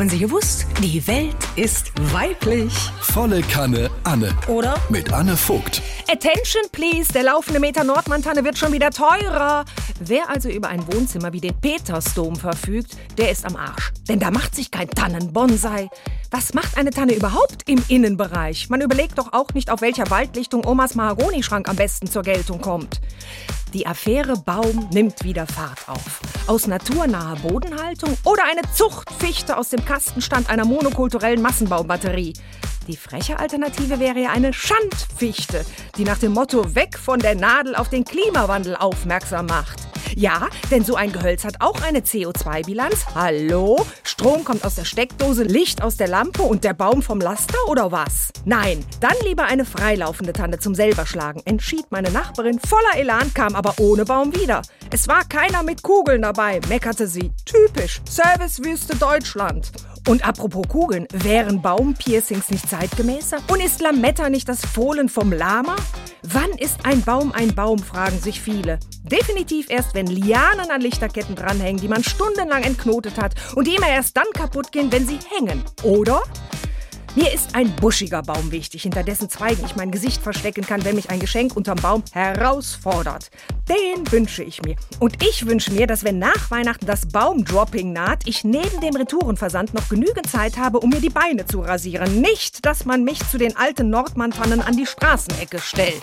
Haben Sie gewusst? Die Welt ist weiblich. Volle Kanne Anne. Oder? Mit Anne Vogt. Attention, please. Der laufende Meter Nordmantanne wird schon wieder teurer. Wer also über ein Wohnzimmer wie den Petersdom verfügt, der ist am Arsch. Denn da macht sich kein Tannenbonsai. Was macht eine Tanne überhaupt im Innenbereich? Man überlegt doch auch nicht, auf welcher Waldlichtung Omas Mahagonischrank am besten zur Geltung kommt. Die Affäre Baum nimmt wieder Fahrt auf. Aus naturnaher Bodenhaltung oder eine Zuchtfichte aus dem Kastenstand einer monokulturellen Massenbaumbatterie. Die freche Alternative wäre ja eine Schandfichte, die nach dem Motto weg von der Nadel auf den Klimawandel aufmerksam macht. Ja, denn so ein Gehölz hat auch eine CO2-Bilanz. Hallo? Strom kommt aus der Steckdose, Licht aus der Lampe und der Baum vom Laster oder was? Nein, dann lieber eine freilaufende Tanne zum selberschlagen, entschied meine Nachbarin voller Elan, kam aber ohne Baum wieder. Es war keiner mit Kugeln dabei, meckerte sie. Typisch, Servicewüste Deutschland. Und apropos Kugeln, wären Baumpiercings nicht zeitgemäßer? Und ist Lametta nicht das Fohlen vom Lama? Wann ist ein Baum ein Baum, fragen sich viele. Definitiv erst, wenn Lianen an Lichterketten dranhängen, die man stundenlang entknotet hat und die immer erst dann kaputt gehen, wenn sie hängen. Oder? Mir ist ein buschiger Baum wichtig, hinter dessen Zweigen ich mein Gesicht verstecken kann, wenn mich ein Geschenk unterm Baum herausfordert. Den wünsche ich mir. Und ich wünsche mir, dass wenn nach Weihnachten das Baumdropping naht, ich neben dem Retourenversand noch genügend Zeit habe, um mir die Beine zu rasieren. Nicht, dass man mich zu den alten Nordmann-Pfannen an die Straßenecke stellt.